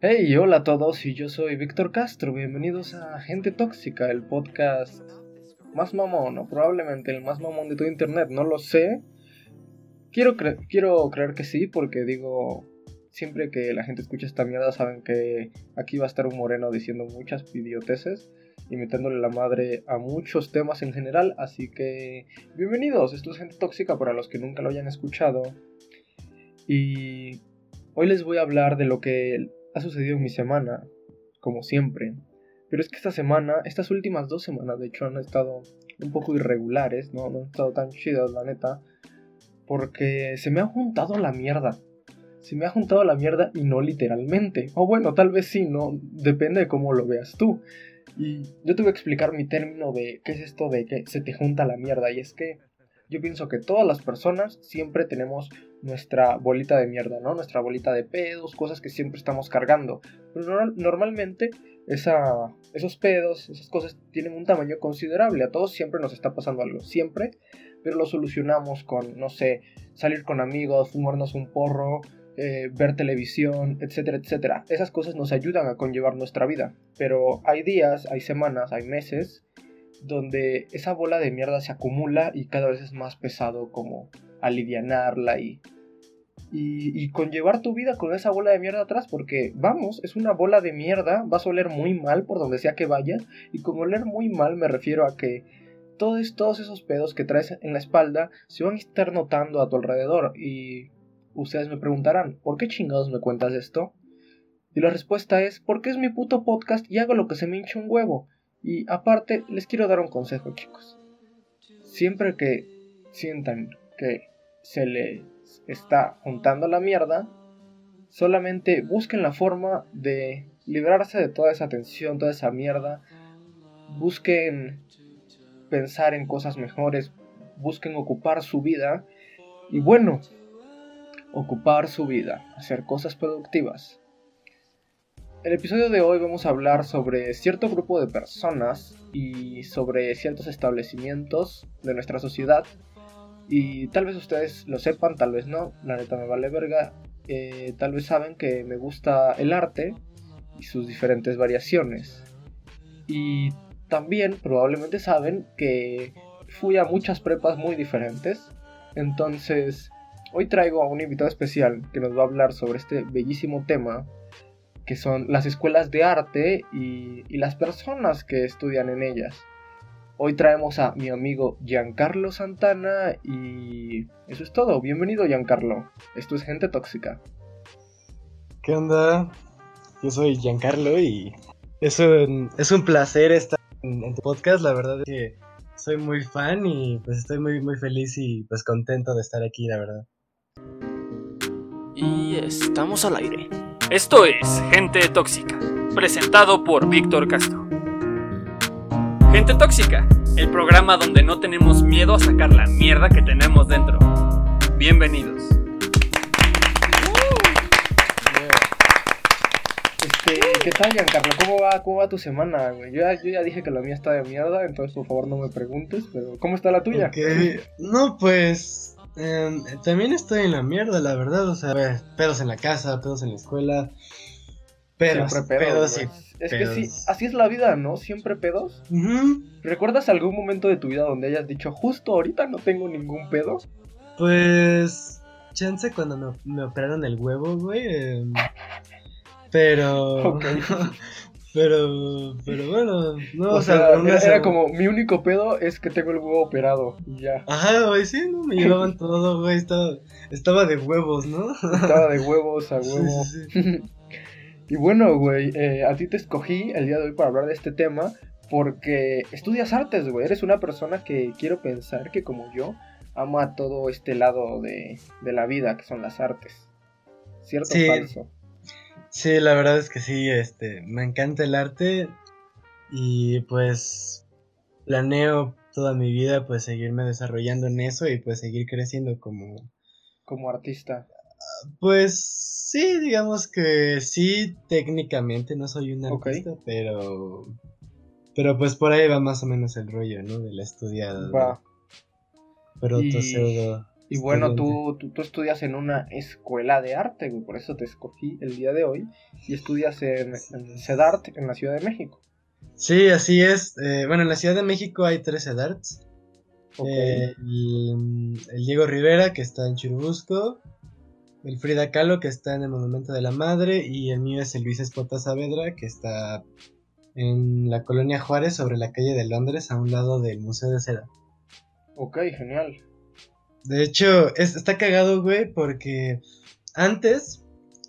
Hey, hola a todos, y yo soy Víctor Castro. Bienvenidos a Gente Tóxica, el podcast más mamón, o probablemente el más mamón de todo internet, no lo sé. Quiero, quiero creer que sí, porque digo, siempre que la gente escucha esta mierda saben que aquí va a estar un moreno diciendo muchas idioteces y metiéndole la madre a muchos temas en general, así que bienvenidos, esto es Gente Tóxica para los que nunca lo hayan escuchado. Y hoy les voy a hablar de lo que ha sucedido en mi semana, como siempre. Pero es que esta semana, estas últimas dos semanas, de hecho, han estado un poco irregulares, ¿no? No han estado tan chidas, la neta. Porque se me ha juntado la mierda. Se me ha juntado la mierda y no literalmente. O bueno, tal vez sí, ¿no? Depende de cómo lo veas tú. Y yo te voy a explicar mi término de qué es esto de que se te junta la mierda. Y es que yo pienso que todas las personas siempre tenemos nuestra bolita de mierda, ¿no? Nuestra bolita de pedos, cosas que siempre estamos cargando. Pero normalmente esos pedos, esas cosas tienen un tamaño considerable. A todos siempre nos está pasando algo, siempre. Pero lo solucionamos con, no sé, salir con amigos, fumarnos un porro, eh, ver televisión, etcétera, etcétera. Esas cosas nos ayudan a conllevar nuestra vida. Pero hay días, hay semanas, hay meses donde esa bola de mierda se acumula y cada vez es más pesado como alivianarla y, y, y, conllevar tu vida con esa bola de mierda atrás porque vamos, es una bola de mierda, vas a oler muy mal por donde sea que vayas y con oler muy mal me refiero a que todos, todos esos pedos que traes en la espalda se van a estar notando a tu alrededor y ustedes me preguntarán, ¿por qué chingados me cuentas esto? Y la respuesta es, porque es mi puto podcast y hago lo que se me hincha un huevo. Y aparte, les quiero dar un consejo, chicos. Siempre que sientan que se les está juntando la mierda, solamente busquen la forma de librarse de toda esa tensión, toda esa mierda. Busquen pensar en cosas mejores, busquen ocupar su vida. Y bueno, ocupar su vida, hacer cosas productivas. El episodio de hoy vamos a hablar sobre cierto grupo de personas y sobre ciertos establecimientos de nuestra sociedad. Y tal vez ustedes lo sepan, tal vez no, la neta me vale verga. Eh, tal vez saben que me gusta el arte y sus diferentes variaciones. Y también probablemente saben que fui a muchas prepas muy diferentes. Entonces, hoy traigo a un invitado especial que nos va a hablar sobre este bellísimo tema que son las escuelas de arte y, las personas que estudian en ellas. Hoy traemos a mi amigo Giancarlo Santana y eso es todo. Bienvenido Giancarlo. Esto es Gente Tóxica. ¿Qué onda? Yo soy Giancarlo y es un, es un placer estar en, tu podcast. La verdad es que soy muy fan y pues estoy muy, muy feliz y pues contento de estar aquí, la verdad. Y estamos al aire. Esto es Gente Tóxica, presentado por Víctor Castro. Gente Tóxica, el programa donde no tenemos miedo a sacar la mierda que tenemos dentro. Bienvenidos. Este, ¿Qué tal, Giancarlo? ¿Cómo va, ¿Cómo va tu semana, güey? Yo, ya dije que la mía está de mierda, entonces por favor no me preguntes, pero ¿cómo está la tuya? No, pues Em, también estoy en la mierda, la verdad. O sea, pedos en la casa, pedos en la escuela. Pedos, Siempre pedos, Es que sí, así es la vida, ¿no? Siempre pedos. ¿Recuerdas algún momento de tu vida donde hayas dicho, justo ahorita no tengo ningún pedo? Pues. Chance cuando me, me operaron el huevo, güey. Em, pero. Pero, pero bueno, no, o, sea, era, como, mi único pedo es que tengo el huevo operado y ya. Ajá, güey, sí, ¿no? Me llevaban todo, güey, estaba, estaba de huevos, ¿no? Estaba de huevos a huevo. Y bueno, güey, eh, a ti te escogí el día de hoy para hablar de este tema porque estudias artes, güey, eres una persona que quiero pensar que como yo ama todo este lado de, de la vida que son las artes. ¿Cierto o falso? Sí, la verdad es que sí, este, me encanta el arte y pues planeo toda mi vida pues seguirme desarrollando en eso y pues seguir creciendo como como artista. Pues sí, digamos que sí, técnicamente no soy un artista, pero pero pues por ahí va más o menos el rollo, ¿no? De la estudiada. Va. Pero y... pseudo Y bueno, tú, tú, tú, estudias en una escuela de arte, güey, por eso te escogí el día de hoy. Y estudias en, en CEDART, en la Ciudad de México. Sí, así es. Eh, bueno, en la Ciudad de México hay tres CEDARTs. Eh, el, Diego Rivera, que está en Churubusco. El Frida Kahlo, que está en el Monumento de la Madre. Y el mío es el Luis Espota Saavedra, que está en la colonia Juárez, sobre la calle de Londres, a un lado del Museo de Seda. Ok, genial. De hecho, está cagado, güey, porque antes,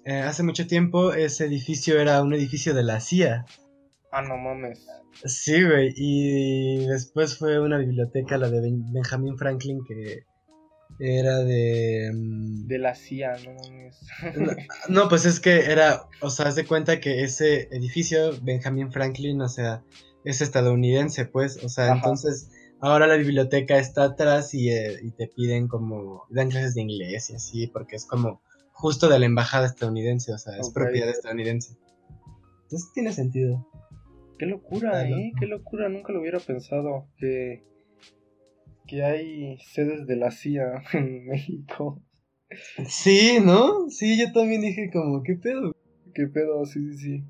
eh, hace mucho tiempo, ese edificio era un edificio de la CIA. Ah, no mames. Sí, güey, y después fue una biblioteca, la de Benjamin Franklin, que era de... Mm, de la CIA, no mames. No, pues es que era, o sea, haz de cuenta que ese edificio, Benjamin Franklin, o sea, es estadounidense, pues, o sea, entonces ahora la biblioteca está atrás eh, y, te piden como, dan clases de inglés y así, porque es como justo de la embajada estadounidense, o sea, es propiedad estadounidense. Entonces tiene sentido. Qué locura, ¿eh? Qué locura, nunca lo hubiera pensado que, que hay sedes de la CIA en México. Sí, ¿no? Sí, yo también dije como, ¿qué pedo? ¿Qué pedo? Sí, sí, sí.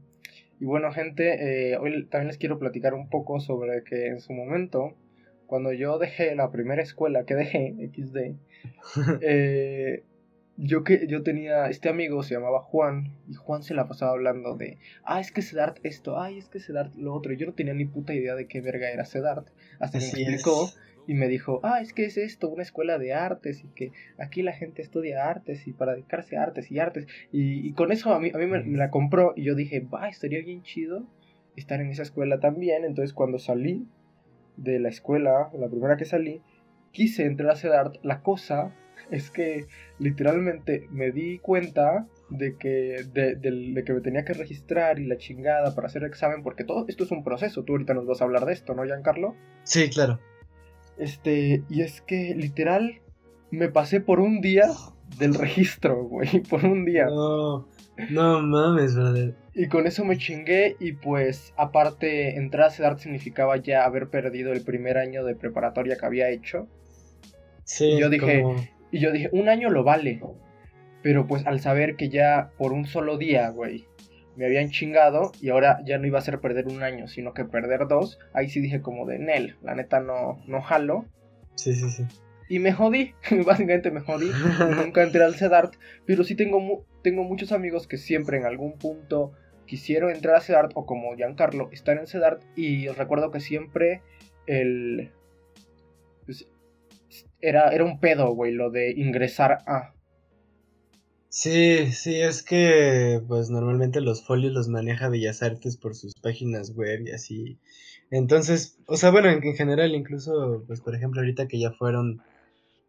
Y bueno, gente, eh, hoy también les quiero platicar un poco sobre que en su momento cuando yo dejé la primera escuela que dejé, XD, eh, yo, que, yo tenía, este amigo se llamaba Juan, y Juan se la pasaba hablando de, ah, es que Sedart esto, ay, es que Sedart lo otro, y yo no tenía ni puta idea de qué verga era Sedart, hasta que me explicó y me dijo, ah, es que es esto, una escuela de artes, y que aquí la gente estudia artes, y para dedicarse a artes y artes, y, con eso a mí, a mí me, me, la compró, y yo dije, va, estaría bien chido estar en esa escuela también, entonces cuando salí, de la escuela, la primera que salí, quise entrar a CEDART. La cosa es que literalmente me di cuenta de que, de, que me tenía que registrar y la chingada para hacer el examen, porque todo esto es un proceso. Tú ahorita nos vas a hablar de esto, ¿no, Giancarlo? Sí, claro. Este, y es que literal me pasé por un día del registro, güey, por un día. No, no mames, brother. Y con eso me chingué y pues aparte entrar a CEDART significaba ya haber perdido el primer año de preparatoria que había hecho. Sí. Y yo dije, y yo dije, un año lo vale. Pero pues al saber que ya por un solo día, güey, me habían chingado y ahora ya no iba a ser perder un año, sino que perder dos, ahí sí dije como de Nel, la neta no, no jalo. Sí, sí, sí. Y me jodí, básicamente me jodí. Nunca entré al CEDART, pero sí tengo, tengo muchos amigos que siempre en algún punto quisieron entrar a CEDART o como Giancarlo están en CEDART y os recuerdo que siempre el... Pues, era, era un pedo, güey, lo de ingresar a... Sí, sí, es que pues normalmente los folios los maneja Bellas Artes por sus páginas web y así. Entonces, o sea, bueno, en, en general incluso, pues por ejemplo ahorita que ya fueron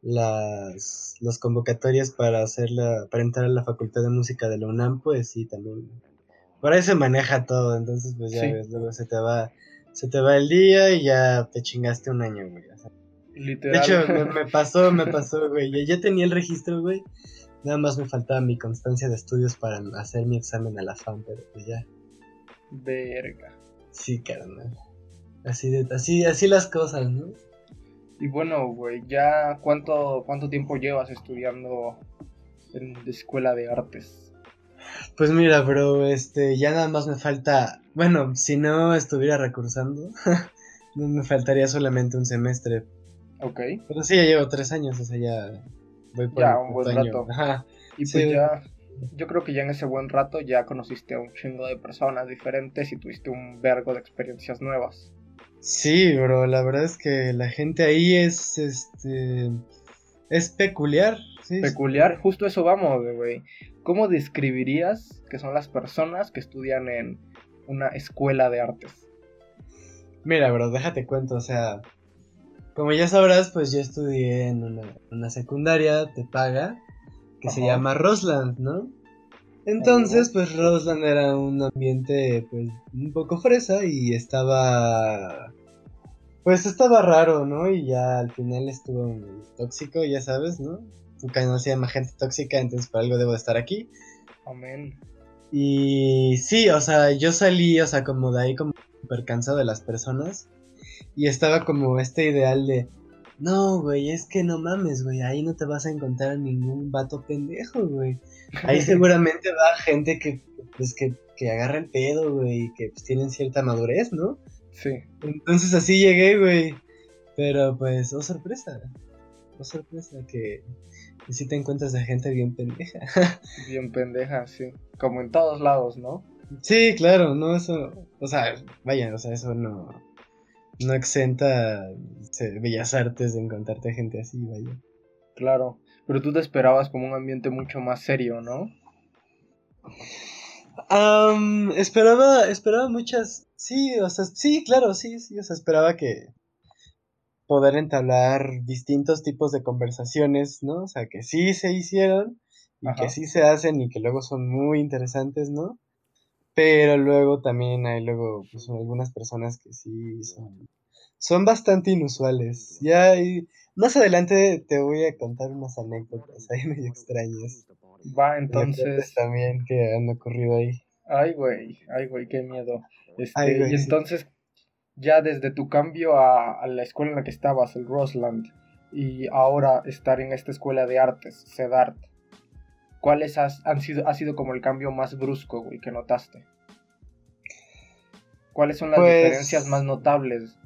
las, las convocatorias para hacer la, para entrar a la Facultad de Música de la UNAM, pues sí, también por ahí se maneja todo, entonces pues ya ves, luego se te va, se te va el día y ya te chingaste un año, güey. Literal. De hecho, me, pasó, me pasó, güey. Ya, ya, tenía el registro, güey. Nada más me faltaba mi constancia de estudios para hacer mi examen a la FAM, pero pues ya. Verga. Sí, carnal. Así de, así, así las cosas, ¿no? Y bueno, güey, ya cuánto, cuánto tiempo llevas estudiando en la escuela de artes. Pues mira, bro, este, ya nada más me falta, bueno, si no estuviera recursando, me faltaría solamente un semestre. Ok. Pero sí, ya llevo tres años, o sea, ya voy por ya, un buen rato. Y pues ya, yo creo que ya en ese buen rato ya conociste a un chingo de personas diferentes y tuviste un vergo de experiencias nuevas. Sí, bro, la verdad es que la gente ahí es, este, es peculiar. Sí, peculiar, justo eso vamos, güey. ¿Cómo describirías que son las personas que estudian en una escuela de artes? Mira, bro, déjate cuento, o sea, como ya sabrás, pues yo estudié en una, secundaria de paga que se llama Rosland, ¿no? Entonces, pues Rosland era un ambiente pues un poco fresa y estaba pues estaba raro, ¿no? Y ya al final estuvo tóxico, ya sabes, ¿no? tu canal se llama Gente Tóxica, entonces por algo debo de estar aquí. Amén. Y sí, o sea, yo salí, o sea, como de ahí como súper cansado de las personas. Y estaba como este ideal de, No, güey, es que no mames, güey, ahí no te vas a encontrar ningún vato pendejo, güey. Ahí seguramente va gente que, pues, que, que agarra el pedo, güey, que pues, tienen cierta madurez, ¿no? Sí. Entonces así llegué, güey. Pero pues, oh sorpresa. Oh sorpresa, que, que sí te encuentras a gente bien pendeja. Bien pendeja, sí. Como en todos lados, ¿no? sí, claro, no, eso. O sea, vaya, o sea, eso no. No exenta Bellas Artes de encontrarte gente así, vaya. Claro. Pero tú te esperabas como un ambiente mucho más serio, ¿no? Am, esperaba, esperaba muchas, sí, o sea, sí, claro, sí, sí, o sea, esperaba que poder entablar distintos tipos de conversaciones, ¿no? O sea, que sí se hicieron y Ajá. que sí se hacen y que luego son muy interesantes, ¿no? Pero luego también hay luego, pues, algunas personas que sí son, son bastante inusuales. Ya hay- más adelante te voy a contar unas anécdotas ahí medio extrañas. Va, Entonces también que han ocurrido ahí. Ay, güey, ay, güey, qué miedo. Este, Ay, güey, y sí. entonces, ya desde tu cambio a, a la escuela en la que estabas, el Rosland, y ahora estar en esta escuela de artes, CEDART, ¿cuáles has- han sido, ha sido como el cambio más brusco, güey, que notaste? ¿Cuáles son las Pues- diferencias más notables?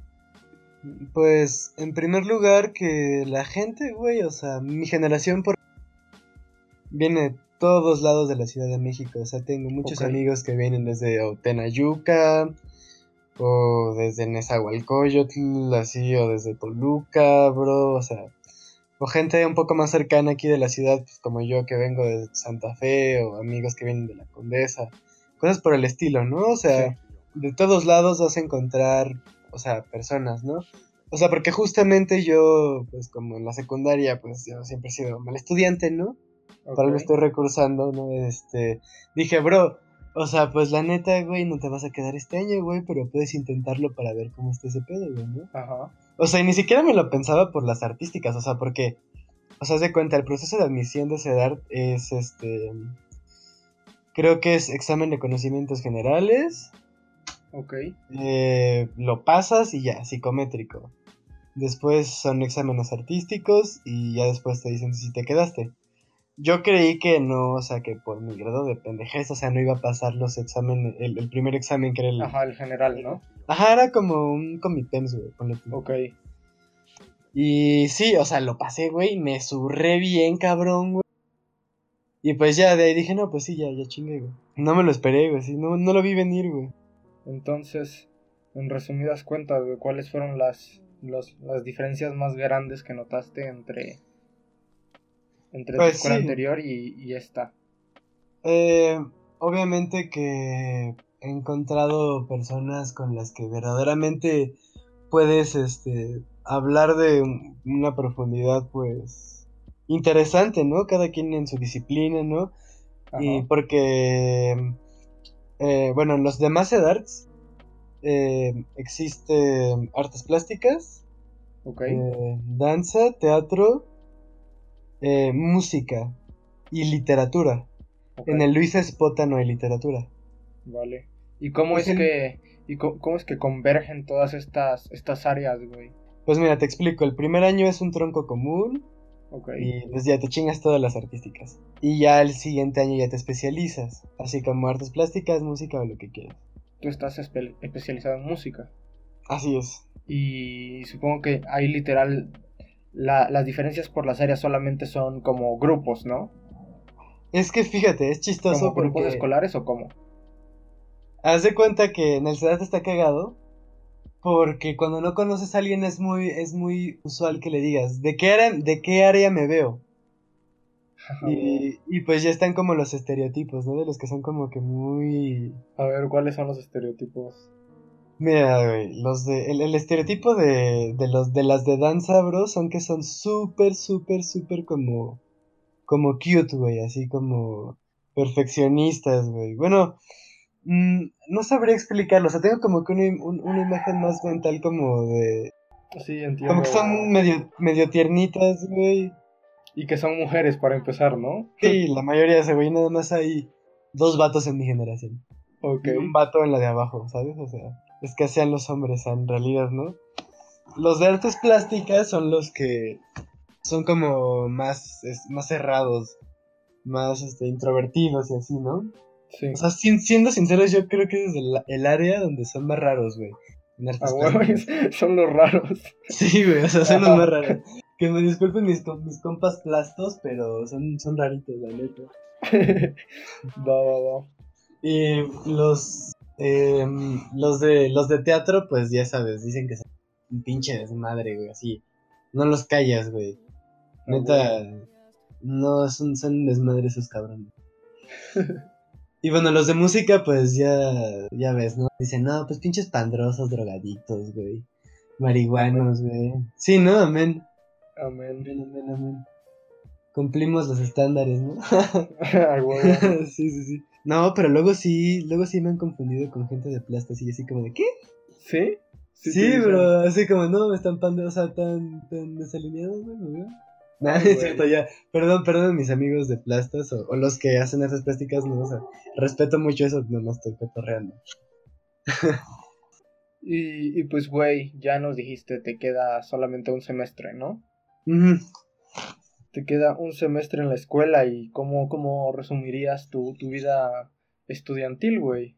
Pues, en primer lugar, que la gente, güey, o sea, mi generación por... viene de todos lados de la Ciudad de México. O sea, tengo muchos amigos que vienen desde o Tenayuca, o desde Nezahualcóyotl, así, o desde Toluca, bro, o sea, o gente un poco más cercana aquí de la ciudad, pues como yo que vengo de Santa Fe, o amigos que vienen de la Condesa, cosas por el estilo, ¿no? O sea, Sí. de todos lados vas a encontrar, o sea, personas, ¿no? O sea, porque justamente yo, pues como en la secundaria, pues yo siempre he sido mal estudiante, ¿no? Para lo estoy recursando, ¿no? Este, dije, bro, o sea, pues la neta, güey, no te vas a quedar este año, güey, pero puedes intentarlo para ver cómo está ese pedo, güey, ¿no? Ajá. O sea, y ni siquiera me lo pensaba por las artísticas, o sea, porque, o sea, de cuenta, el proceso de admisión de CEDART es, este, creo que es examen de conocimientos generales, Ok. eh, lo pasas y ya, psicométrico. Después son exámenes artísticos y ya después te dicen si te quedaste. Yo creí que no, o sea, que por mi grado de pendejez, o sea, no iba a pasar los exámenes, el, el primer examen que era el... Ajá, el general, ¿no? Ajá, era como un comipems, güey, ponle tú. Ok. Y sí, o sea, lo pasé, güey, me surré bien, cabrón, güey. Y pues ya, de ahí dije, no, pues sí, ya, ya chingué, güey. No me lo esperé, güey, sí, no, no lo vi venir, güey. Entonces, en resumidas cuentas, güey, ¿cuáles fueron las, los- las diferencias más grandes que notaste entre, entre Pues tu escuela sí. anterior y, y esta? Eh, obviamente que he encontrado personas con las que verdaderamente puedes este, hablar de un- una profundidad pues interesante, ¿no? Cada quien en su disciplina, ¿no? Y porque, eh, bueno, en los demás EDARTS eh, existe artes plásticas, Ok. eh, danza, teatro, eh, música y literatura. En el Luis Espota no hay literatura. Vale. ¿Y cómo es el- que y cómo, es que convergen todas estas estas áreas, güey? Pues mira, te explico. El primer año es un tronco común y pues ya te chingas todas las artísticas. Y ya el siguiente año ya te especializas, así como artes plásticas, música o lo que quieras. Tú estás espe- especializado en música Así es. y supongo que ahí literal la- las diferencias por las áreas solamente son como grupos, ¿no? Es que fíjate, es chistoso ¿Como grupos porque escolares o cómo? Haz de cuenta que en el está cagado porque cuando no conoces a alguien es muy es muy usual que le digas, ¿de qué área, de qué área me veo? Y, y pues ya están como los estereotipos, ¿no? De los que son como que muy... A ver, ¿cuáles son los estereotipos? Mira, güey, los de... El, el estereotipo de, de los de las de danza, bro, son que son súper, súper, súper como... Como cute, güey, así como... Perfeccionistas, güey. Bueno, mm, no sabría explicarlo, o sea, tengo como que una, un- una imagen más mental como de... Sí, entiendo. Como que son medio, medio tiernitas, güey. Y que son mujeres para empezar, ¿no? Sí, la mayoría de ese güey, nada más hay dos vatos en mi generación. Ok. Y un vato en la de abajo, ¿sabes? O sea, es que sean los hombres en realidad, ¿no? los de artes plásticas son los que son como más, es- más cerrados, más este, introvertidos y así, ¿no? Sí. O sea, siendo sinceros, yo creo que es el, el área donde son más raros, güey. En Ah, son los raros. Sí, güey, o sea, son los más raros. Que me disculpen mis, com- mis compas plastos, pero son, son raritos, la neta. va, va, va. Y los, em, los, de, los de teatro, pues ya sabes, dicen que son un pinche desmadre, güey, así. No los callas, güey. Ah, Neta, no, son, son desmadre esos cabrones. Y bueno, los de música, pues ya, ya ves, ¿no? Dicen, no, pues pinches pandrosos, drogadictos, güey. Marihuanos, güey. Sí, ¿no? Amén. Amén. Amén, amén, amén. Cumplimos los estándares, ¿no? Sí, sí, sí. No, pero luego sí, luego sí me han confundido con gente de plastas y así como de, ¿qué? ¿Sí? Sí, dicen. pero así como, no, me están sea, tan, tan desalineados, güey, ¿no? Es güey. cierto, ya. Perdón, perdón, mis amigos de plastas o, o los que hacen esas plásticas, no, o sea, respeto mucho eso, nomás estoy cotorreando. Y, y pues, güey, ya nos dijiste, te queda solamente un semestre, ¿no? Te queda un semestre en la escuela y ¿cómo, cómo resumirías tu, tu vida estudiantil, güey?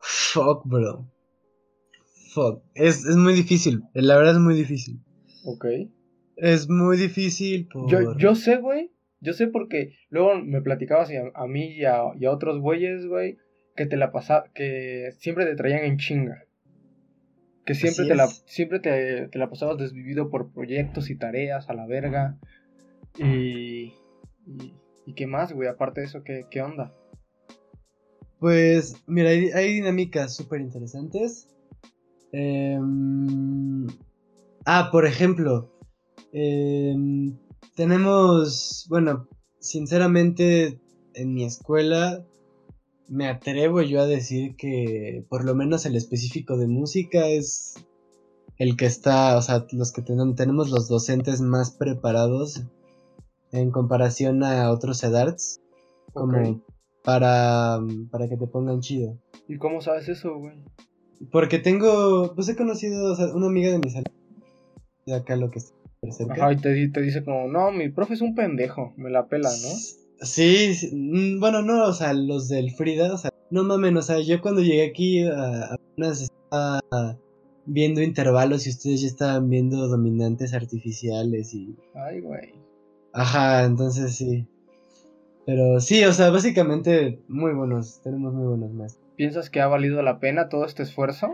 Fuck, bro. Fuck. Es, es muy difícil, la verdad es muy difícil. Ok. Es muy difícil por... Yo, yo sé, güey. Yo sé porque luego me platicabas y a, a mí y a, y a otros güeyes, güey, que te la pasa, que siempre te traían en chinga. Que siempre Así te la, siempre te, te la pasabas desvivido por proyectos y tareas a la verga. Y. Y, y qué más, güey, aparte de eso, ¿qué, qué onda? Pues, mira, hay, hay dinámicas súper interesantes. Em, ah, por ejemplo, em, tenemos, bueno, sinceramente, en mi escuela me atrevo yo a decir que por lo menos el específico de música es el que está, o sea, los que tenemos, tenemos los docentes más preparados en comparación a otros EDARTs, como para, para que te pongan chido. ¿Y cómo sabes eso, güey? Porque tengo, pues he conocido, o sea, una amiga de mi salón de acá lo que está. Ajá, y te, di- te dice como, no, mi profe es un pendejo, me la pela, ¿no? Sí, sí, mm, bueno, no, o sea, los del Frida, o sea, no mames, o sea, yo cuando llegué aquí apenas estaba viendo intervalos y ustedes ya estaban viendo dominantes artificiales y... Ay, güey. Ajá, entonces sí. Pero sí, o sea, básicamente muy buenos, tenemos muy buenos maestros. ¿Piensas que ha valido la pena todo este esfuerzo?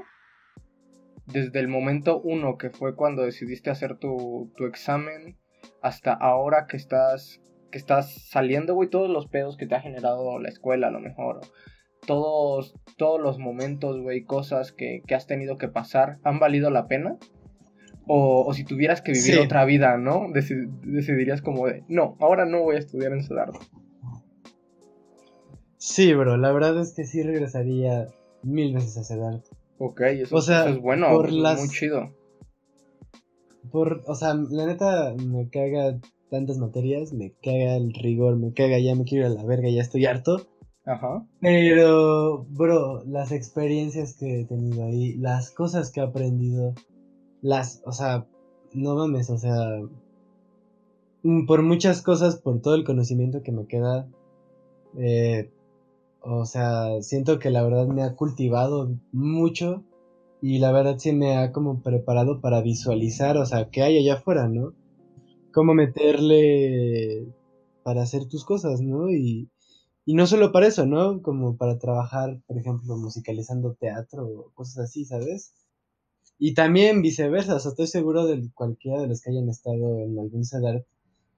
Desde el momento uno, que fue cuando decidiste hacer tu, tu examen, hasta ahora que estás, que estás saliendo, güey, todos los pedos que te ha generado la escuela, a lo mejor. Todos, todos los momentos, güey, cosas que, que has tenido que pasar, ¿han valido la pena? O, o si tuvieras que vivir Sí. otra vida, ¿no? Deci- decidirías como de, no, ahora no voy a estudiar en Sudardo. Sí, bro, la verdad es que sí regresaría mil veces a Sedar. Ok, eso, O sea, eso es bueno, por eso es muy chido. Por, o sea, la neta me caga tantas materias, me caga el rigor, me caga, ya me quiero ir a la verga, ya estoy harto. Ajá. Pero, bro, las experiencias que he tenido ahí, las cosas que he aprendido, las, o sea, no mames, o sea, mm, por muchas cosas, por todo el conocimiento que me queda, eh, o sea, siento que la verdad me ha cultivado mucho y la verdad sí me ha como preparado para visualizar, o sea, qué hay allá afuera, ¿no? Cómo meterle para hacer tus cosas, ¿no? Y, y no solo para eso, ¿no? Como para trabajar, por ejemplo, musicalizando teatro o cosas así, ¿sabes? Y también viceversa, o sea, estoy seguro de cualquiera de los que hayan estado en algún CEDAR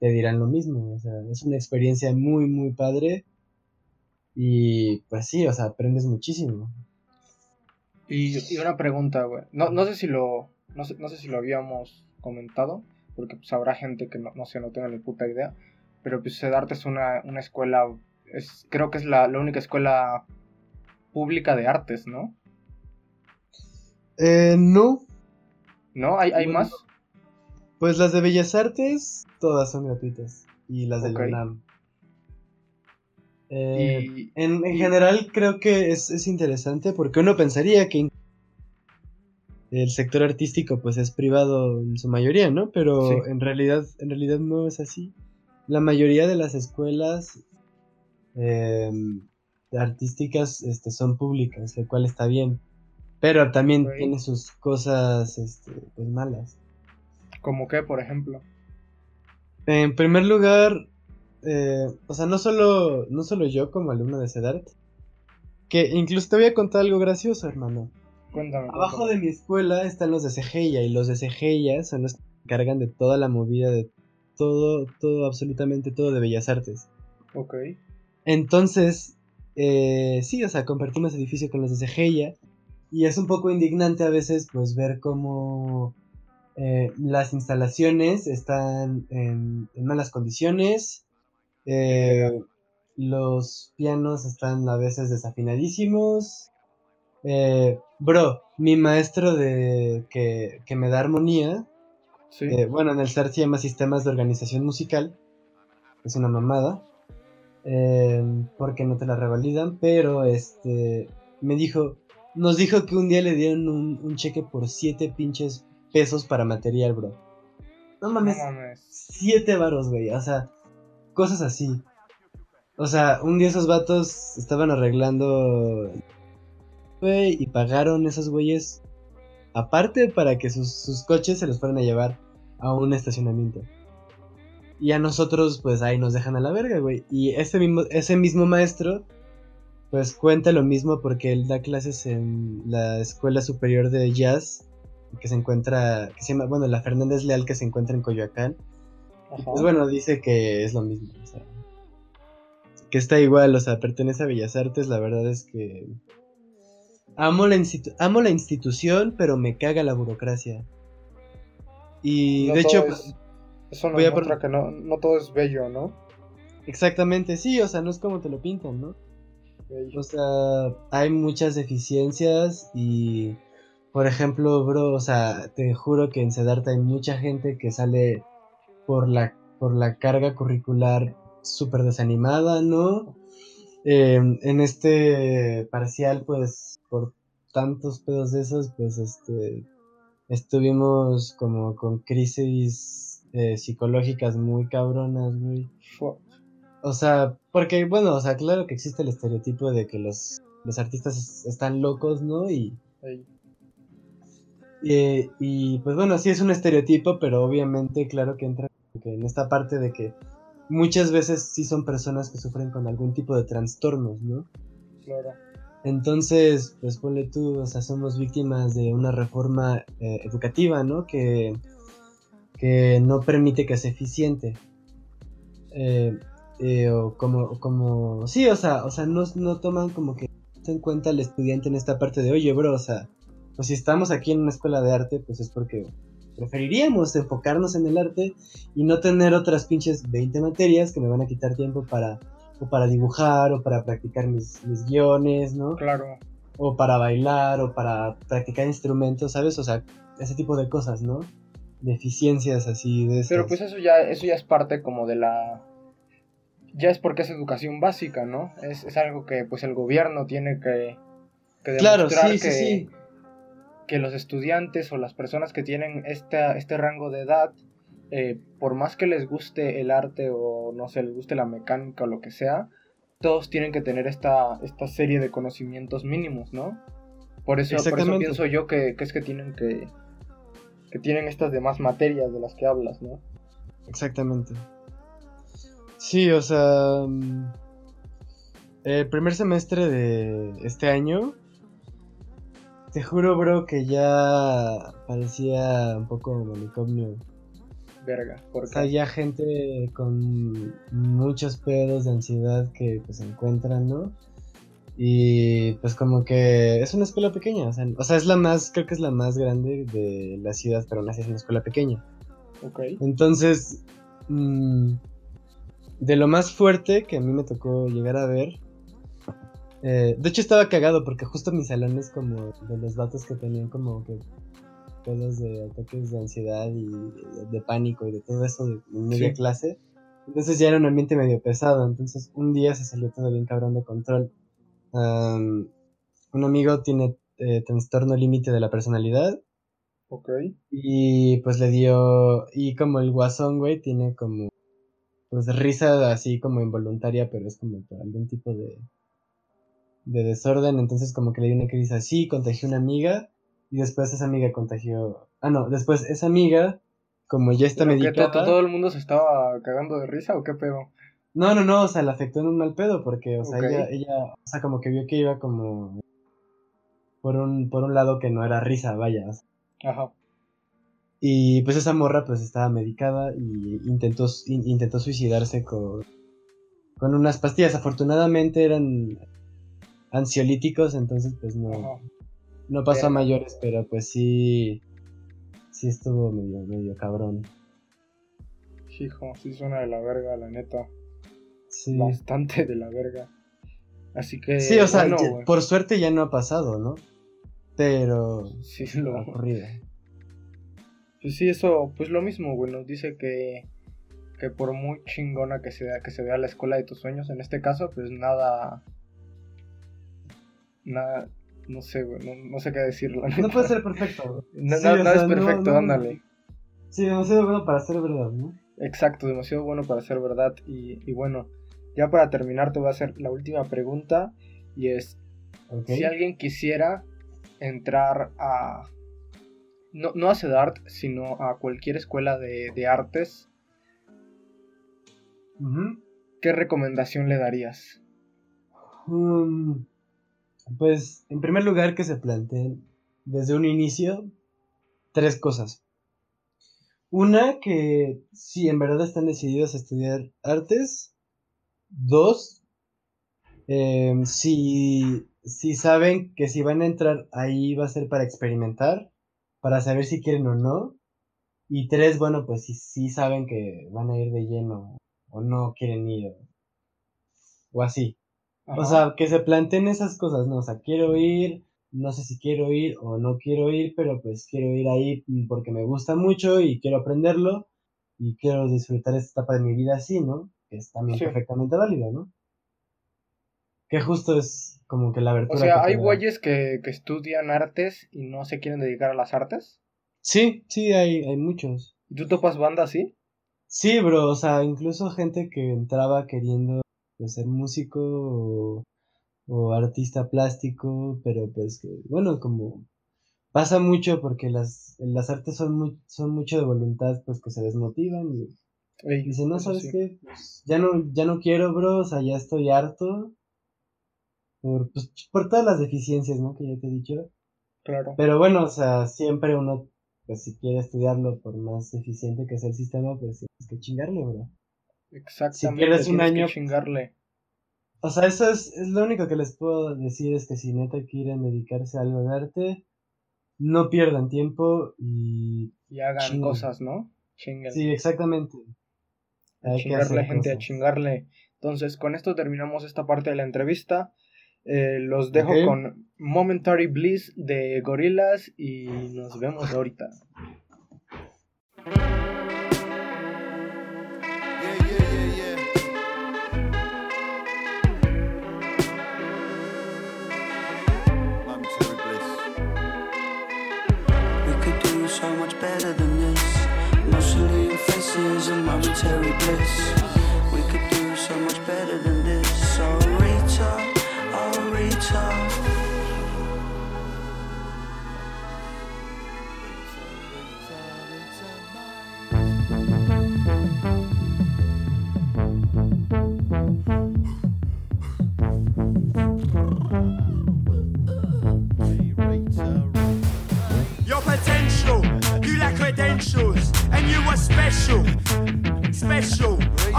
te dirán lo mismo, o sea, es una experiencia muy, muy padre y pues sí, o sea, aprendes muchísimo. Y, y una pregunta, güey. No, no sé si lo. No sé, no sé si lo habíamos comentado. Porque pues habrá gente que no, no sé, no tenga ni puta idea. Pero pues Sedarte es una, una escuela. Es, creo que es la, la única escuela pública de artes, ¿no? Eh, no, ¿No? ¿Hay, hay Bueno, más? pues las de Bellas Artes, todas son gratuitas. Y las de Ok. la UNAM. Eh, Y, En, en y- general creo que es, es interesante porque uno pensaría que el sector artístico pues es privado en su mayoría, ¿no? Pero en realidad, en realidad no es así. La mayoría de las escuelas em, artísticas este, son públicas, lo cual está bien. Pero también tiene sus cosas este, pues, malas. ¿Como qué, por ejemplo? En primer lugar, eh, o sea, no solo, no solo yo como alumno de CEDART, que incluso te voy a contar algo gracioso, hermano. Cuéntame. Abajo de mi escuela están los de Cegeya y los de Cegeya son los que se encargan de toda la movida de todo, todo, absolutamente todo de Bellas Artes. Ok. Entonces, eh, sí, o sea, compartimos edificio con los de Cegeya y es un poco indignante a veces pues ver cómo eh, las instalaciones están en, malas condiciones, eh, los pianos están a veces desafinadísimos. Eh, bro, mi maestro de que, me da armonía, bueno, en el CERT se llama Sistemas de Organización Musical, es una mamada, porque no te la revalidan, pero este me dijo, nos dijo que un día le dieron un, un cheque por siete pinches pesos para material, bro. No mames. Siete varos, güey. O sea, cosas así. O sea, un día esos vatos estaban arreglando. Y pagaron esos güeyes. Aparte para que sus, coches se los fueran a llevar a un estacionamiento. Y a nosotros, pues ahí nos dejan a la verga, güey. Y ese mismo, ese mismo maestro, pues cuenta lo mismo porque él da clases en la Escuela Superior de Jazz que se encuentra, que se llama, bueno, la Fernández Leal que se encuentra en Coyoacán. Pues bueno, dice que es lo mismo, o sea, que está igual, o sea, pertenece a Bellas Artes, la verdad es que amo la, amo la institución, pero me caga la burocracia. Y de hecho, eso no que no, no todo es bello, ¿no? Exactamente, sí, o sea, no es como te lo pintan, ¿no? O sea, hay muchas deficiencias y por ejemplo, bro, o sea, te juro que en Sedarta hay mucha gente que sale por la, por la carga curricular súper desanimada, ¿no? Em, en este parcial, pues, por tantos pedos de esos, pues, este, estuvimos como con crisis eh, psicológicas muy cabronas, güey. O sea, porque, bueno, o sea, claro que existe el estereotipo de que los, los artistas están locos, ¿no? Y, eh, y pues bueno, sí es un estereotipo, pero obviamente claro que entra en esta parte de que muchas veces sí son personas que sufren con algún tipo de trastornos, ¿no? Claro. Entonces, pues ponle tú, o sea, somos víctimas de una reforma eh, educativa, ¿no? Que, que no permite que sea eficiente. Eh, o como, como, sí, o sea, o sea, no, no toman como que en cuenta al estudiante en esta parte de, oye, bro, o sea, pues si estamos aquí en una escuela de arte, pues es porque preferiríamos enfocarnos en el arte y no tener otras pinches 20 materias que me van a quitar tiempo para, o para dibujar, o para practicar mis, mis guiones, ¿no? Claro. O para bailar, o para practicar instrumentos, ¿sabes? O sea, ese tipo de cosas, ¿no? Deficiencias así de Pero pues eso ya, eso ya es parte como de la ya es porque es educación básica, ¿no? Es, es algo que pues el gobierno tiene que, que demostrar claro, sí, que, sí, sí que los estudiantes o las personas que tienen esta, este rango de edad, eh, por más que les guste el arte o no sé, les guste la mecánica o lo que sea, todos tienen que tener esta, esta serie de conocimientos mínimos, ¿no? Por eso, por eso pienso yo que, es que tienen que, que tienen estas demás materias de las que hablas, ¿no? Exactamente. Sí, o sea, mm, el primer semestre de este año te juro, bro, que ya parecía un poco manicomio. Verga, porque hay ya gente con muchos pedos de ansiedad que pues se encuentran, ¿no? Y pues como que es una escuela pequeña, o sea, o sea, es la más, creo que es la más grande de la ciudad, pero aún así es una escuela pequeña. Ok. Entonces, mm, de lo más fuerte que a mí me tocó llegar a ver eh, de hecho estaba cagado porque justo mis salones como de los vatos que tenían como que pedos de ataques de ansiedad y de, pánico y de todo eso de, media clase. Entonces ya era un ambiente medio pesado. Entonces un día se salió todo bien cabrón de control. un amigo tiene eh, trastorno límite de la personalidad Ok. Y pues le dio. Y como el guasón, güey, tiene como. Pues risa así como involuntaria, pero es como por algún tipo de. De desorden. Entonces, como que le dio una crisis así, contagió una amiga. Y después esa amiga contagió. Ah, no, después esa amiga, como ya está ¿Pero qué, medicada. ¿todo, todo el mundo se estaba cagando de risa o qué pedo? No, no, no, o sea, la afectó en un mal pedo, porque, o sea, ella, ella, o sea, como que vio que iba como. por un, por un lado que no era risa, vaya. o sea, Ajá. Y pues esa morra pues estaba medicada y intentó, in- intentó suicidarse con, con unas pastillas. Afortunadamente eran ansiolíticos, entonces pues no, Ajá. no pasó a mayores, pero pues sí, sí estuvo medio, medio cabrón. Hijo, sí suena de la verga, la neta. Sí, Bastante de la verga. Así que. sí o sea, bueno, ya- güey. por suerte ya no ha pasado, ¿no? Pero Sí, ha lo, ocurrido. pues sí, eso, pues lo mismo, güey. Nos dice que, que por muy chingona que sea, que se vea la escuela de tus sueños, en este caso, pues nada. Nada. No sé, güey. No, no sé qué decir, la No puede ser perfecto. Na- Sí, na- o nada sea, es no- perfecto, no- ándale. Sí, demasiado bueno para ser verdad, ¿no? Exacto, demasiado bueno para ser verdad. Y, y bueno, ya para terminar, te voy a hacer la última pregunta. Y es: si alguien quisiera entrar a. No, no a CEDART, sino a cualquier escuela de, de artes. ¿qué recomendación le darías? Mm, pues, en primer lugar, que se planteen desde un inicio tres cosas. Una, que si en verdad están decididos a estudiar artes. Dos, em, si, si saben que si van a entrar ahí va a ser para experimentar, para saber si quieren o no. Y tres, bueno, pues si, si saben que van a ir de lleno o no quieren ir o, o así. O sea, que se planteen esas cosas, ¿no? O sea, quiero ir, no sé si quiero ir o no quiero ir, pero pues quiero ir ahí porque me gusta mucho y quiero aprenderlo y quiero disfrutar esta etapa de mi vida así, ¿no? Que es también Sí. perfectamente válido, ¿no? Que justo es como que la o abertura sea, que te hay güeyes que, que estudian artes y no se quieren dedicar a las artes. Sí, sí, hay, hay muchos. ¿Y tú topas banda así? Sí, bro, o sea, incluso gente que entraba queriendo pues, ser músico o, o artista plástico, pero pues que, bueno, como pasa mucho porque las, las artes son muy, son mucho de voluntad, pues que se desmotivan y Ey, dicen, no, ¿sabes sí. qué? Pues, ya no, ya no quiero, bro, o sea, ya estoy harto por, pues, por todas las deficiencias, ¿no? Que ya te he dicho. Claro. Pero bueno, o sea, siempre uno, pues si quiere estudiarlo, por más eficiente que sea el sistema, pues tienes que chingarle, bro. Exactamente. pierdes un que año- chingarle. O sea, eso es, es lo único que les puedo decir, es que si neta quieren dedicarse a algo de arte, no pierdan tiempo y... Y hagan cosas, ¿no? Chinguen. Sí, exactamente. A Hay que chingarle, gente, a chingarle. Entonces, con esto terminamos esta parte de la entrevista. Eh, los dejo con Momentary Bliss de Gorillaz y nos vemos ahorita. Bliss.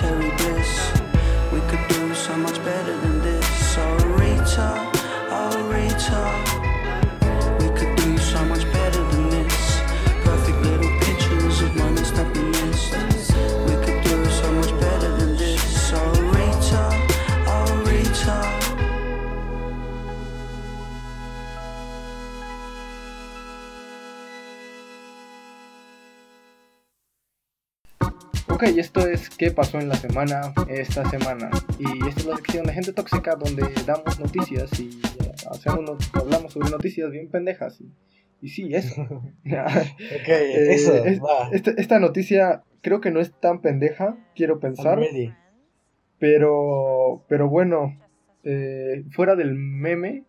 Bliss. We could do so much better qué pasó en la semana, esta semana. Y esta es la sección de gente tóxica donde damos noticias y eh, hacemos hablamos sobre noticias bien pendejas. Y, y sí, eso. Ok, Eh, eso, es- va. esta, esta noticia creo que no es tan pendeja, quiero pensar. Pero, pero bueno, eh, fuera del meme,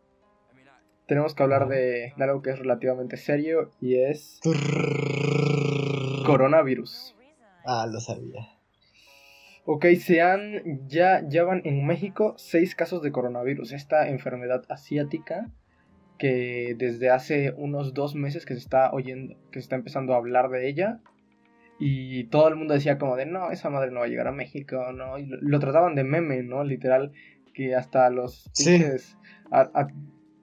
tenemos que hablar de, de algo que es relativamente serio y es coronavirus. Ah, lo sabía. Ok, se han, ya, ya van en México seis casos de coronavirus, esta enfermedad asiática que desde hace unos dos meses que se está oyendo, que se está empezando a hablar de ella y todo el mundo decía como de no, esa madre no va a llegar a México, no, y lo, lo trataban de meme, ¿no? Literal, que hasta los Sí. pinches, a, a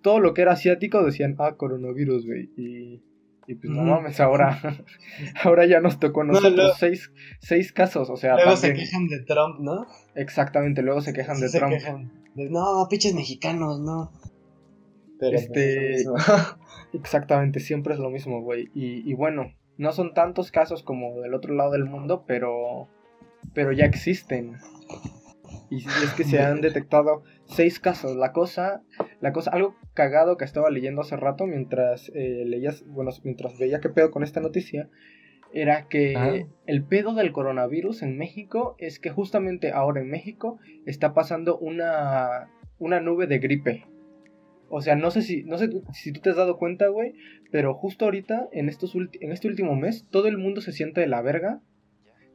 todo lo que era asiático decían, ah, coronavirus, güey, y, y pues no mames, ahora, ahora ya nos tocó No, nosotros seis, seis casos, o sea, Luego se quejan de Trump, ¿no? Exactamente, luego se quejan de Se Trump. quejan de, no, pinches mexicanos, no. Pero Este- pues, es lo mismo. Exactamente, siempre es lo mismo, güey. Y, y bueno, no son tantos casos como del otro lado del mundo, pero, pero ya existen. Y es que se han detectado seis casos. La cosa, la cosa, algo cagado que estaba leyendo hace rato mientras eh, leías, bueno, mientras veía qué pedo con esta noticia, era que el pedo del coronavirus en México es que justamente ahora en México está pasando una, una nube de gripe. O sea, no sé si, no sé si tú te has dado cuenta, güey, pero justo ahorita, en, estos en este último mes, todo el mundo se siente de la verga.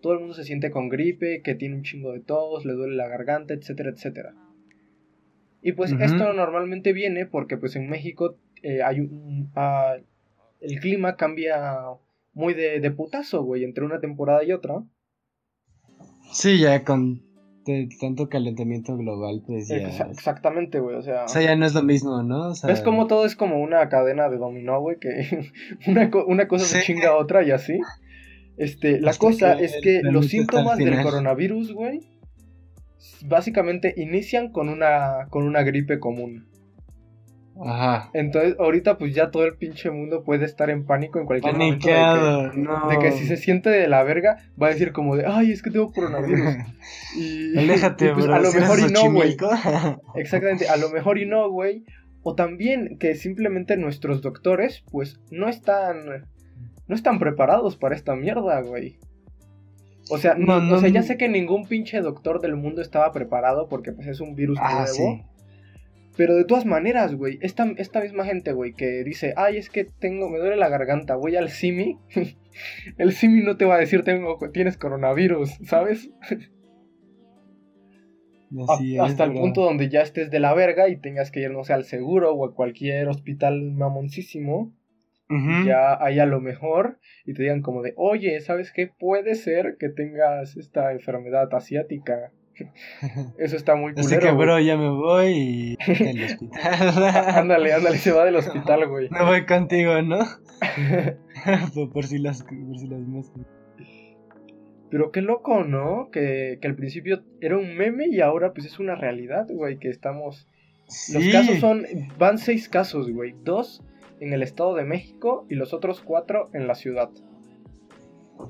Todo el mundo se siente con gripe, que tiene un chingo de tos, le duele la garganta, etcétera, etcétera. Y pues esto normalmente viene porque pues en México eh, hay un, ah, el clima cambia muy de, de putazo, güey, entre una temporada y otra. Sí, ya con tanto calentamiento global, pues ya. Exa- exactamente, güey, o sea... O sea, ya no es lo mismo, ¿no? O sea, ¿Ves cómo todo es como una cadena de dominó, güey? Que una, co- una cosa se chinga a otra y así. Este, la Hasta cosa que es que el los síntomas del coronavirus, güey, básicamente inician con una, con una gripe común. Ajá. Entonces, ahorita pues ya todo el pinche mundo puede estar en pánico en cualquier momento de que, no. de que si se siente de la verga, va a decir como de, ay, es que tengo coronavirus. Y, Aléjate, y, pues, bro. a lo si mejor y no, güey. Exactamente, a lo mejor y no, güey. O también que simplemente nuestros doctores, pues, no están. No están preparados para esta mierda, güey. O sea, No, no, no, o sea, ya sé que ningún pinche doctor del mundo estaba preparado porque pues es un virus ah, nuevo. sí. Pero de todas maneras, güey, esta, esta misma gente, güey, que dice, ay, es que tengo, me duele la garganta, voy al Simi. el Simi no te va a decir, tengo, tienes coronavirus, ¿sabes? A- Así es, hasta el punto donde ya estés de la verga y tengas que ir, no sé, al seguro o a cualquier hospital mamoncísimo. Ya ahí a lo mejor y te digan como de, oye, ¿sabes qué? Puede ser que tengas esta enfermedad asiática. Eso está muy Así culero. que, güey. bro, ya me voy y al hospital. ándale, ándale, se va del hospital, güey. Me voy contigo, ¿no? por, por si las, por si las moscas. Pero qué loco, ¿no? Que, que al principio era un meme y ahora pues es una realidad, güey, que estamos... Los casos son... Van seis casos, güey. Dos en el Estado de México y los otros cuatro en la ciudad.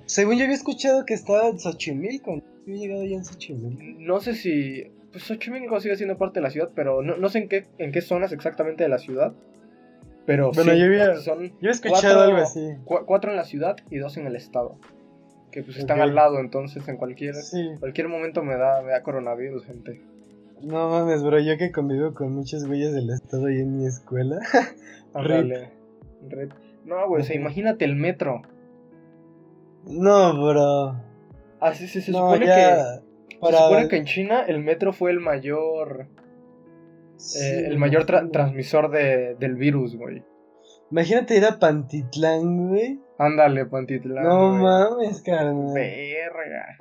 Según yo había escuchado que estaba en Xochimilco. ¿no? Yo he llegado ya en Xochimilco. No sé si... Pues Xochimilco sigue siendo parte de la ciudad, pero no, no sé en qué, en qué zonas exactamente de la ciudad. Pero Bueno, sí, yo había- son Yo he escuchado Cuatro- algo así. cu- cuatro en la ciudad y dos en el estado. Que pues están al lado, entonces en cualquier, Sí. cualquier momento me da, me da coronavirus, gente. No mames, bro. Yo que convivo con muchos güeyes del estado y en mi escuela. Rip. No, güey, o sea, imagínate el metro. No, bro. Así se, se no, supone ya. que. Para... Se supone que en China el metro fue el mayor. Sí, eh, el mayor tra- transmisor de, del virus, güey. Imagínate ir a Pantitlán, güey. Ándale, Pantitlán. No güey. mames, carnal. Verga.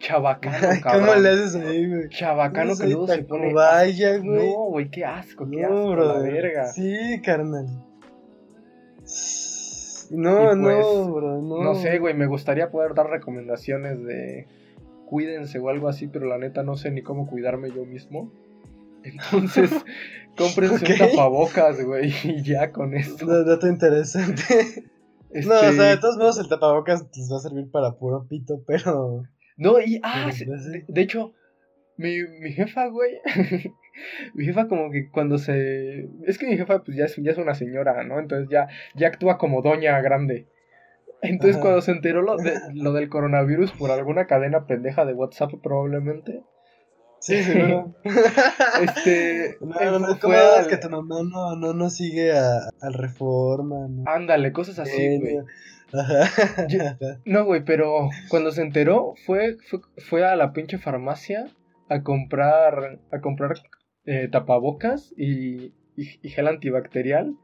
Chabacano, cabrón. ¿Cómo le haces ahí, güey? Chabacano No que luego se pone. Tacubaya, güey. No, güey, qué asco, qué No, asco, bro. la verga. Sí, carnal. No, pues, no, bro, no. No sé, güey, me gustaría poder dar recomendaciones de cuídense o algo así, pero la neta no sé ni cómo cuidarme yo mismo. Entonces, cómprense un tapabocas, güey, y ya con esto. Da- Dato interesante. Este, No, o sea, de todos modos el tapabocas les va a servir para puro pito, pero. No, y, ah, sí. de, de hecho, mi, mi jefa, güey, mi jefa como que cuando se... Es que mi jefa pues ya es, ya es una señora, ¿no? Entonces ya, ya actúa como doña grande. Entonces Ajá. cuando se enteró lo, de, lo del coronavirus por alguna cadena pendeja de WhatsApp probablemente, Sí, seguro. este... No, no, no, ¿cómo es al- que tu mamá no, no, no sigue a, al reforma? No? Ándale, cosas así, güey. Ajá. Yo- No, güey, pero cuando se enteró fue, fue, fue a la pinche farmacia a comprar a comprar eh, tapabocas y, y, y gel antibacterial.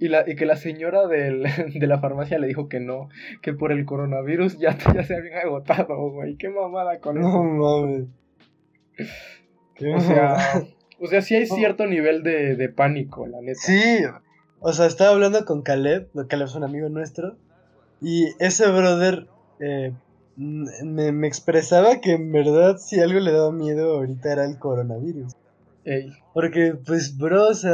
Y, la, y que la señora del, de la farmacia le dijo que no, que por el coronavirus ya, ya se habían agotado, güey. Qué mamada con No eso. mames. Qué O sea, o sea, sí hay cierto nivel de, de pánico, la neta. Sí, o sea, estaba hablando con Caleb, Caleb es un amigo nuestro, y ese brother eh, me, me expresaba que en verdad si algo le daba miedo ahorita era el coronavirus. Ey, Porque, pues, bro, o sea,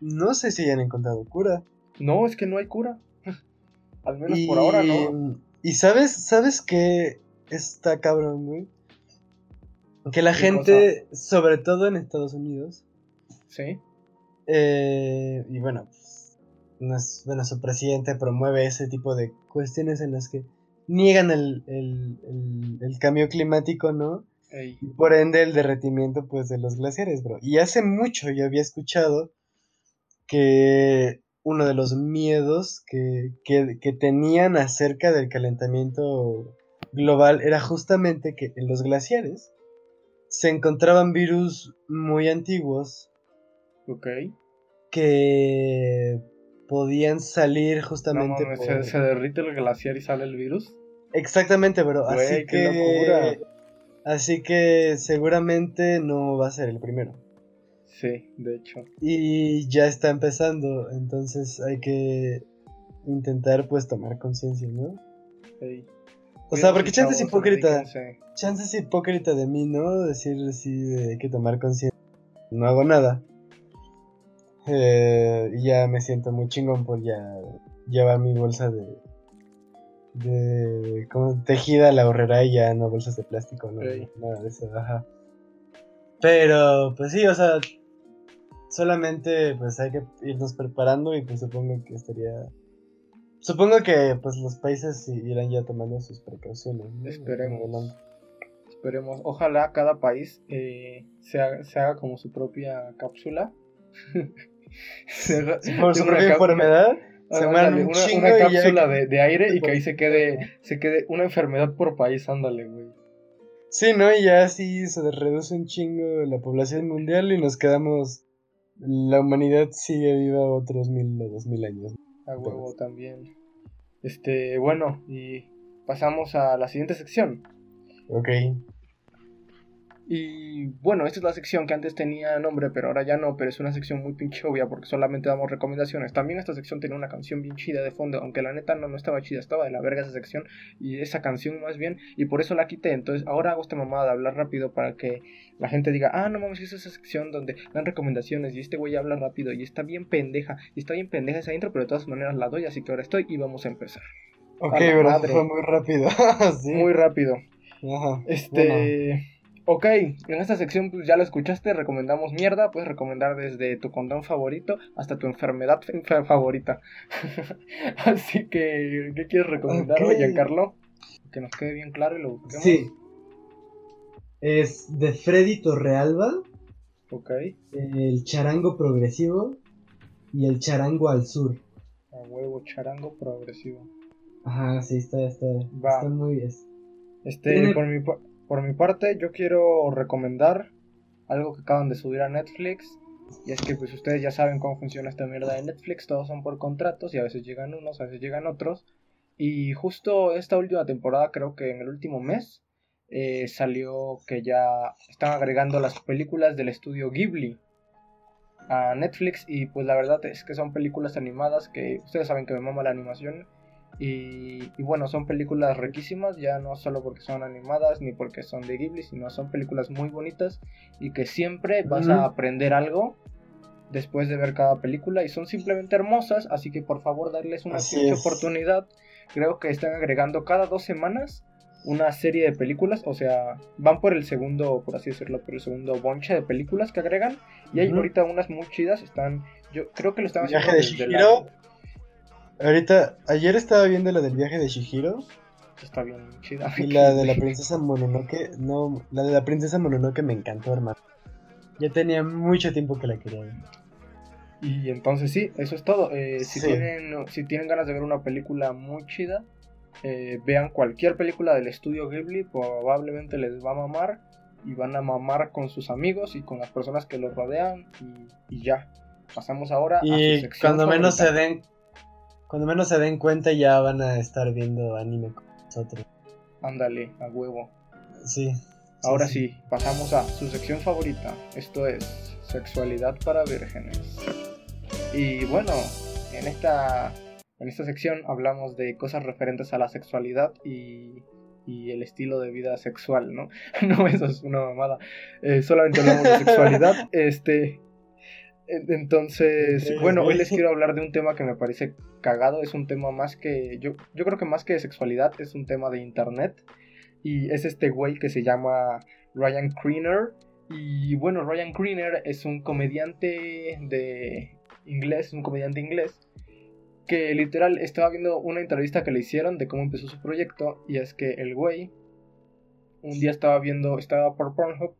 no sé si hayan encontrado cura. no, es que no hay cura. Al menos y, por ahora no. Y sabes, ¿sabes qué está cabrón, güey? Que la ¿Qué gente, sobre todo en Estados Unidos, Sí. Eh, y bueno, pues, nos- bueno, su presidente promueve ese tipo de cuestiones en las que niegan el, el, el- el cambio climático, ¿no? Ey. Y por ende el derretimiento pues de los glaciares, bro. Y hace mucho yo había escuchado que uno de los miedos que, que, que tenían acerca del calentamiento global era justamente que en los glaciares se encontraban virus muy antiguos Ok. que podían salir No justamente mames, por... se, se derrite el glaciar y sale el virus. Exactamente, bro. Güey, así qué que locura. así que seguramente no va a ser el primero. Sí, de hecho. Y ya está empezando, entonces hay que intentar pues tomar conciencia, ¿no? Ey. O sea, porque chance es hipócrita, chance es hipócrita de mí, ¿no? Decir así de hay que tomar conciencia. No hago nada. Eh, y ya me siento muy chingón por ya llevar mi bolsa de de como tejida a la horrera y ya no bolsas de plástico, no, nada de eso, ajá. Pero pues sí, o sea, solamente pues hay que irnos preparando y pues supongo que estaría supongo que pues los países irán ya tomando sus precauciones. ¿no? Esperemos. Esperemos. Ojalá cada país eh, se, haga, se haga como su propia cápsula. Se haga- Por su propia enfermedad, se Ah, mueran ándale, un una, cápsula de, de aire y que ahí se quede, se quede una enfermedad por país, ándale, güey. Sí, ¿no? Y ya así se reduce un chingo la población mundial y nos quedamos. La humanidad sigue viva otros mil o dos mil años. A huevo también. Este, bueno, y pasamos a la siguiente sección. Ok. Y bueno, esta es la sección que antes tenía nombre, pero ahora ya no, pero es una sección muy pinche obvia porque solamente damos recomendaciones. También esta sección tenía una canción bien chida de fondo, aunque la neta no, no estaba chida, estaba de la verga esa sección y esa canción más bien, y por eso la quité. Entonces ahora hago esta mamada de hablar rápido para que la gente diga, ah, no mames, es esa sección donde dan recomendaciones y este güey habla rápido y está bien pendeja, y está bien pendeja esa intro, pero de todas maneras la doy, así que ahora estoy y vamos a empezar. Ok, A pero fue muy rápido. sí. Muy rápido. Ajá. Este. Ok, en esta sección pues ya lo escuchaste, recomendamos mierda, puedes recomendar desde tu condón favorito hasta tu enfermedad fa- favorita. Así que, ¿qué quieres recomendar, Giancarlo? Que nos quede bien claro y lo busquemos. Sí. Es de Freddy Torrealba, Ok, el charango progresivo y el charango al sur. a huevo, charango progresivo. Ajá, sí, está, está, Va. está muy... es- Este, Tiene- por mi, pa- por mi parte, yo quiero recomendar algo que acaban de subir a Netflix. Y es que pues ustedes ya saben cómo funciona esta mierda de Netflix, todos son por contratos y a veces llegan unos, a veces llegan otros. Y justo esta última temporada, creo que en el último mes, eh, salió que ya están agregando las películas del estudio Ghibli a Netflix y pues la verdad es que son películas animadas que ustedes saben que me mama la animación y, y bueno, son películas riquísimas, ya no solo porque son animadas ni porque son de Ghibli, sino son películas muy bonitas y que siempre vas a aprender algo después de ver cada película y son simplemente hermosas, así que por favor darles una oportunidad. Creo que están agregando cada dos semanas una serie de películas, o sea, van por el segundo, por así decirlo, por el segundo bonche de películas que agregan y hay ahorita unas muy chidas, están, yo creo que lo están haciendo viaje de la- Chihiro. Ahorita, ayer estaba viendo la del viaje de Shihiro Está bien chida. y la de la princesa Mononoke. No, la de la princesa Mononoke me encantó, hermano. Ya tenía mucho tiempo que la quería ver. Y entonces sí, eso es todo. Eh, si, Sí. tienen, si tienen ganas de ver una película muy chida, eh, vean cualquier película del estudio Ghibli, probablemente les va a mamar y van a mamar con sus amigos y con las personas que los rodean y, y ya. Pasamos ahora a su Y sección cuando menos se den cuando menos se den cuenta ya van a estar viendo anime con nosotros. Ándale, a huevo. Sí. Ahora sí, pasamos a su sección favorita. Esto es sexualidad para vírgenes. Y bueno, en esta, en esta sección hablamos de cosas referentes a la sexualidad y, y el estilo de vida sexual, ¿no? No, eso es una mamada. Eh, solamente hablamos de sexualidad. Este, entonces, bueno, hoy les quiero hablar de un tema que me parece cagado. Es un tema más que. Yo, yo creo que más que de sexualidad, es un tema de internet. Y es este güey que se llama Ryan Creener. Y bueno, Ryan Creener es un comediante de inglés, un comediante inglés. Que literal estaba viendo una entrevista que le hicieron de cómo empezó su proyecto. Y es que el güey un día estaba viendo, estaba por Pornhub,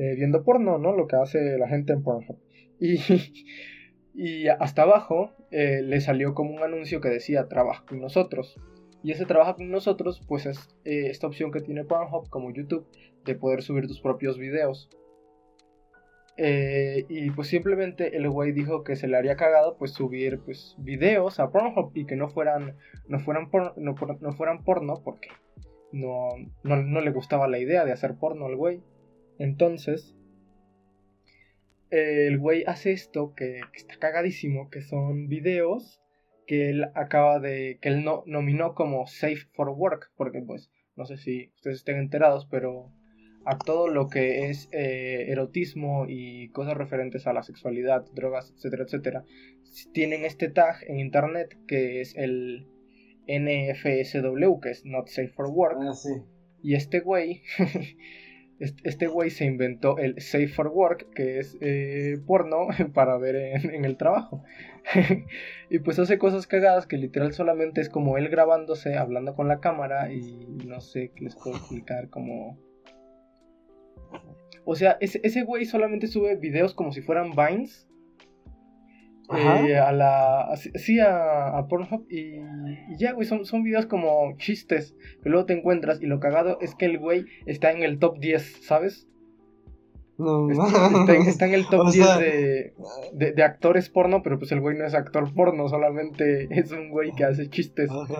eh, viendo porno, ¿no? Lo que hace la gente en Pornhub. Y, hasta abajo eh, le salió como un anuncio que decía trabaja con nosotros. Y ese trabaja con nosotros, pues es eh, esta opción que tiene Pornhub como YouTube de poder subir tus propios videos. Y pues simplemente el güey dijo que se le haría cagado pues subir pues videos a Pornhub y que no fueran no fueran no fueran porno porque no, no, no le gustaba la idea de hacer porno al güey. Entonces, el güey hace esto que, que está cagadísimo, que son videos que él acaba de, que él no, nominó como Safe for Work, porque pues, no sé si ustedes estén enterados, pero a todo lo que es eh, erotismo y cosas referentes a la sexualidad, drogas, etcétera, etcétera, tienen este tag en internet que es el NFSW, que es Not Safe for Work. Ah, sí. Y este güey, este güey se inventó el Safe for Work, que es eh, porno para ver en, en el trabajo. y pues hace cosas cagadas que literal solamente es como él grabándose, hablando con la cámara y no sé qué les puedo explicar como... O sea, ese, ese güey solamente sube videos como si fueran Vines. Eh, a la sí a, a Pornhub y, y ya güey son, son videos como chistes que luego te encuentras y lo cagado es que el güey está en el top 10 ¿sabes? No, Está está en el top O 10 sea, de, de, de actores porno pero pues el güey no es actor porno solamente es un güey que hace chistes Ajá.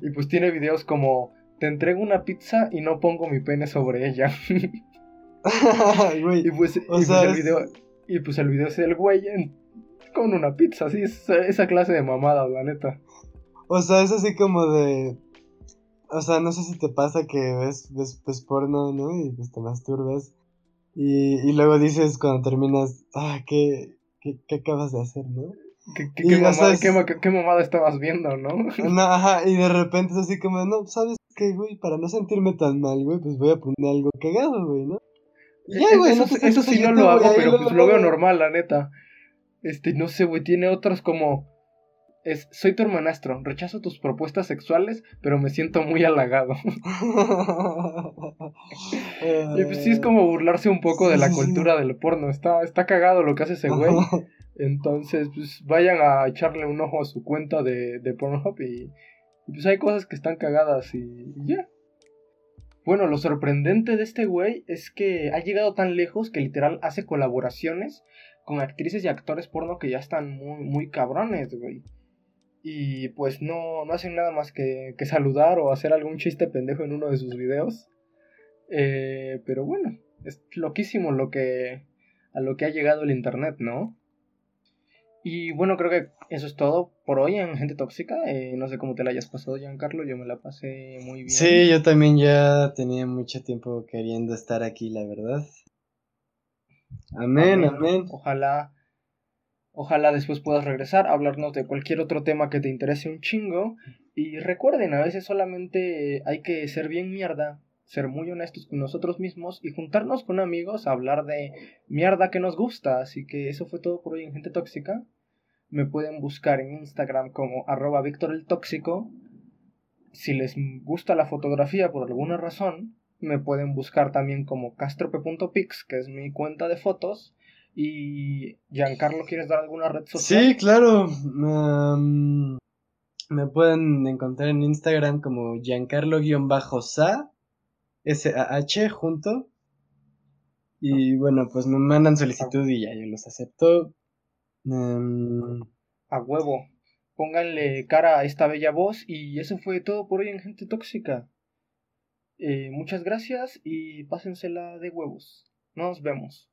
y pues tiene videos como te entrego una pizza y no pongo mi pene sobre ella Güey, Y pues, y pues el video, y pues el video es el güey en- con una pizza, así, esa, esa clase de mamadas, la neta. O sea, es así como de. O sea, no sé si te pasa que ves, ves, ves porno, ¿no? Y pues te masturbas. Y, y luego dices cuando terminas, ah, ¿qué, qué, qué acabas de hacer, no? ¿Qué, qué, Y, qué mamada, qué ma- qué mamada estabas viendo, no? No, ajá, y de repente es así como, no, ¿sabes qué, güey? Para no sentirme tan mal, güey, pues voy a poner algo cagado, güey, ¿no? Y ya, güey, eso, no eso sí no lo hago, pero pues lo veo normal, la neta. Este, no sé, güey, tiene otros como... Es, soy tu hermanastro, rechazo tus propuestas sexuales, pero me siento muy halagado. Y pues sí es como burlarse un poco de la cultura del porno. Está, está cagado lo que hace ese güey. Entonces, pues vayan a echarle un ojo a su cuenta de, de Pornhub y, y, pues hay cosas que están cagadas y, y ya. Bueno, lo sorprendente de este güey es que ha llegado tan lejos que literal hace colaboraciones con actrices y actores porno que ya están muy, muy cabrones, güey. Y pues no, no hacen nada más que, que saludar o hacer algún chiste pendejo en uno de sus videos. Eh, pero bueno, es loquísimo lo que a lo que ha llegado el internet, ¿no? Y bueno, creo que eso es todo por hoy en Gente Tóxica. Eh, no sé cómo te la hayas pasado, Giancarlo. Yo me la pasé muy bien. Sí, yo también ya tenía mucho tiempo queriendo estar aquí, la verdad. Amén, amén. Ojalá, ojalá después puedas regresar, hablarnos de cualquier otro tema que te interese un chingo. Y recuerden, a veces solamente hay que ser bien mierda, ser muy honestos con nosotros mismos y juntarnos con amigos a hablar de mierda que nos gusta. Así que eso fue todo por hoy en Gente Tóxica. Me pueden buscar en Instagram como arroba Víctor el Tóxico. Si les gusta la fotografía por alguna razón, me pueden buscar también como castrope.pix, que es mi cuenta de fotos. Y Giancarlo, ¿quieres dar alguna red social? Sí, claro. me pueden encontrar en Instagram como Giancarlo-sa, S-A-H, junto. Y bueno, pues me mandan solicitud y ya yo los acepto. A huevo. Pónganle cara a esta bella voz. Y eso fue todo por hoy en Gente Tóxica. Eh, muchas gracias y pásensela de huevos. Nos vemos.